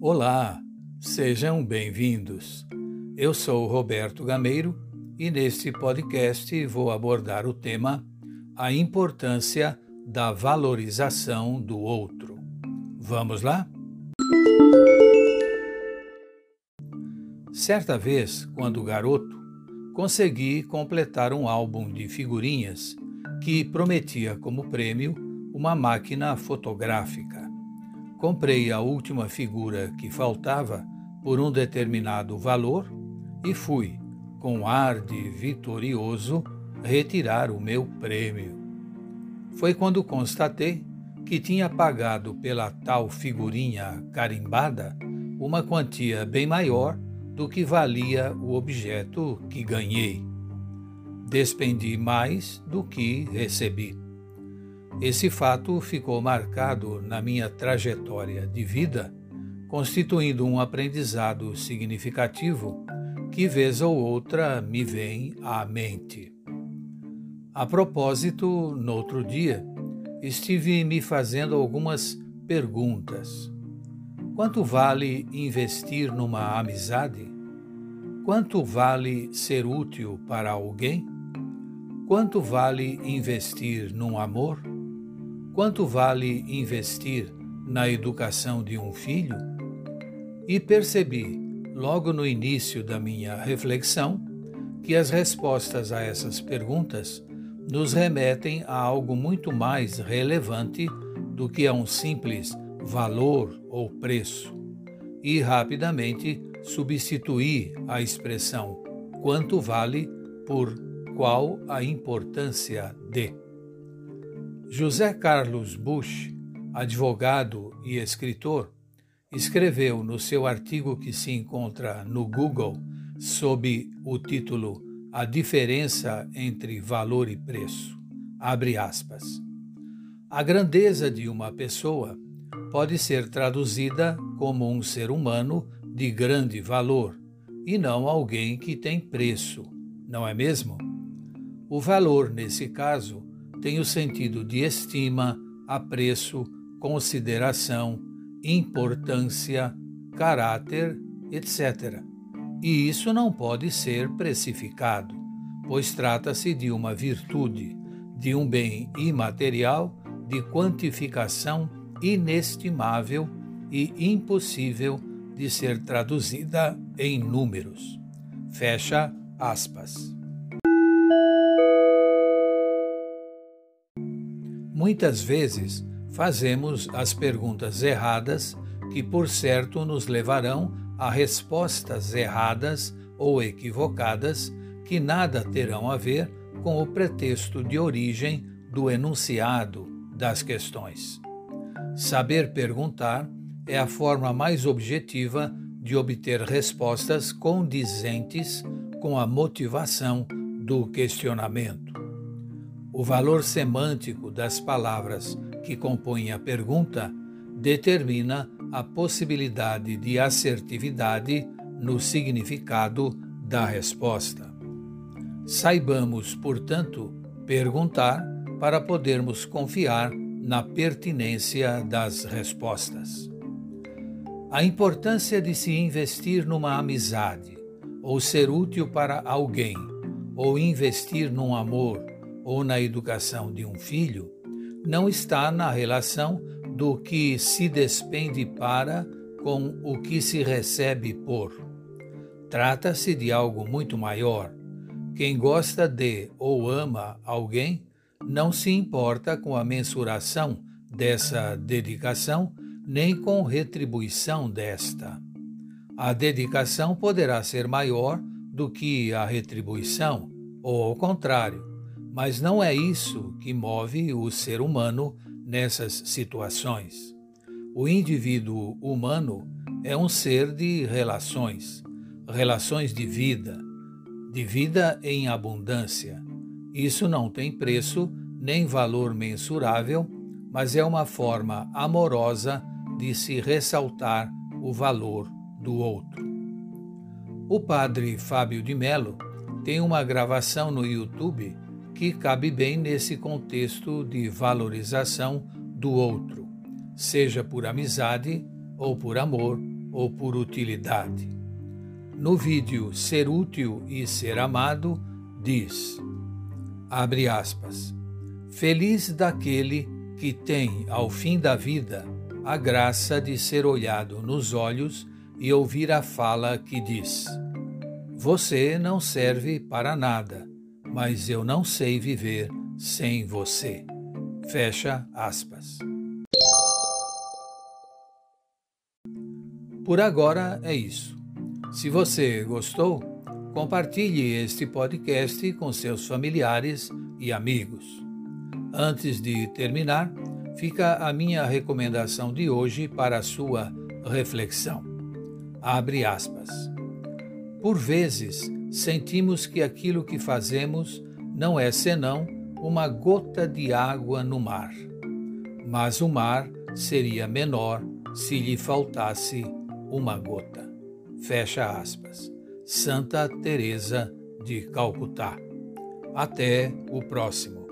Olá, sejam bem-vindos. Eu sou Roberto Gameiro e neste podcast vou abordar o tema A importância da valorização do outro. Vamos lá? Certa vez, quando garoto, consegui completar um álbum de figurinhas que prometia como prêmio uma máquina fotográfica. Comprei a última figura que faltava por um determinado valor e fui, com ar de vitorioso, retirar o meu prêmio. Foi quando constatei que tinha pagado pela tal figurinha carimbada uma quantia bem maior do que valia o objeto que ganhei. Despendi mais do que recebi. Esse fato ficou marcado na minha trajetória de vida, constituindo um aprendizado significativo que, vez ou outra, me vem à mente. A propósito, no outro dia, estive me fazendo algumas perguntas. Quanto vale investir numa amizade? Quanto vale ser útil para alguém? Quanto vale investir num amor? Quanto vale investir na educação de um filho? E percebi, logo no início da minha reflexão, que as respostas a essas perguntas nos remetem a algo muito mais relevante do que a um simples valor ou preço. E rapidamente substituí a expressão quanto vale por qual a importância de. José Carlos Bush, advogado e escritor, escreveu no seu artigo que se encontra no Google sob o título A diferença entre valor e preço. Abre aspas. A grandeza de uma pessoa pode ser traduzida como um ser humano de grande valor e não alguém que tem preço, não é mesmo? O valor, nesse caso, tem o sentido de estima, apreço, consideração, importância, caráter, etc. E isso não pode ser precificado, pois trata-se de uma virtude, de um bem imaterial de quantificação inestimável e impossível de ser traduzida em números. Fecha aspas. Muitas vezes fazemos as perguntas erradas que, por certo, nos levarão a respostas erradas ou equivocadas que nada terão a ver com o pretexto de origem do enunciado das questões. Saber perguntar é a forma mais objetiva de obter respostas condizentes com a motivação do questionamento. O valor semântico das palavras que compõem a pergunta determina a possibilidade de assertividade no significado da resposta. Saibamos, portanto, perguntar para podermos confiar na pertinência das respostas. A importância de se investir numa amizade, ou ser útil para alguém, ou investir num amor, ou na educação de um filho não está na relação do que se despende para com o que se recebe por. Trata-se de algo muito maior. Quem gosta de ou ama alguém não se importa com a mensuração dessa dedicação nem com retribuição desta. A dedicação poderá ser maior do que a retribuição, ou ao contrário, mas não é isso que move o ser humano nessas situações. O indivíduo humano é um ser de relações, relações de vida, de vida em abundância. Isso não tem preço nem valor mensurável, mas é uma forma amorosa de se ressaltar o valor do outro. O padre Fábio de Melo tem uma gravação no YouTube que cabe bem nesse contexto de valorização do outro, seja por amizade, ou por amor, ou por utilidade. No vídeo Ser Útil e Ser Amado, diz: abre aspas. Feliz daquele que tem, ao fim da vida, a graça de ser olhado nos olhos e ouvir a fala que diz: Você não serve para nada, mas eu não sei viver sem você. Fecha aspas. Por agora é isso. Se você gostou, compartilhe este podcast com seus familiares e amigos. Antes de terminar, fica a minha recomendação de hoje para a sua reflexão. Abre aspas. Por vezes, sentimos que aquilo que fazemos não é senão uma gota de água no mar. Mas o mar seria menor se lhe faltasse uma gota. Fecha aspas. Santa Teresa de Calcutá. Até o próximo.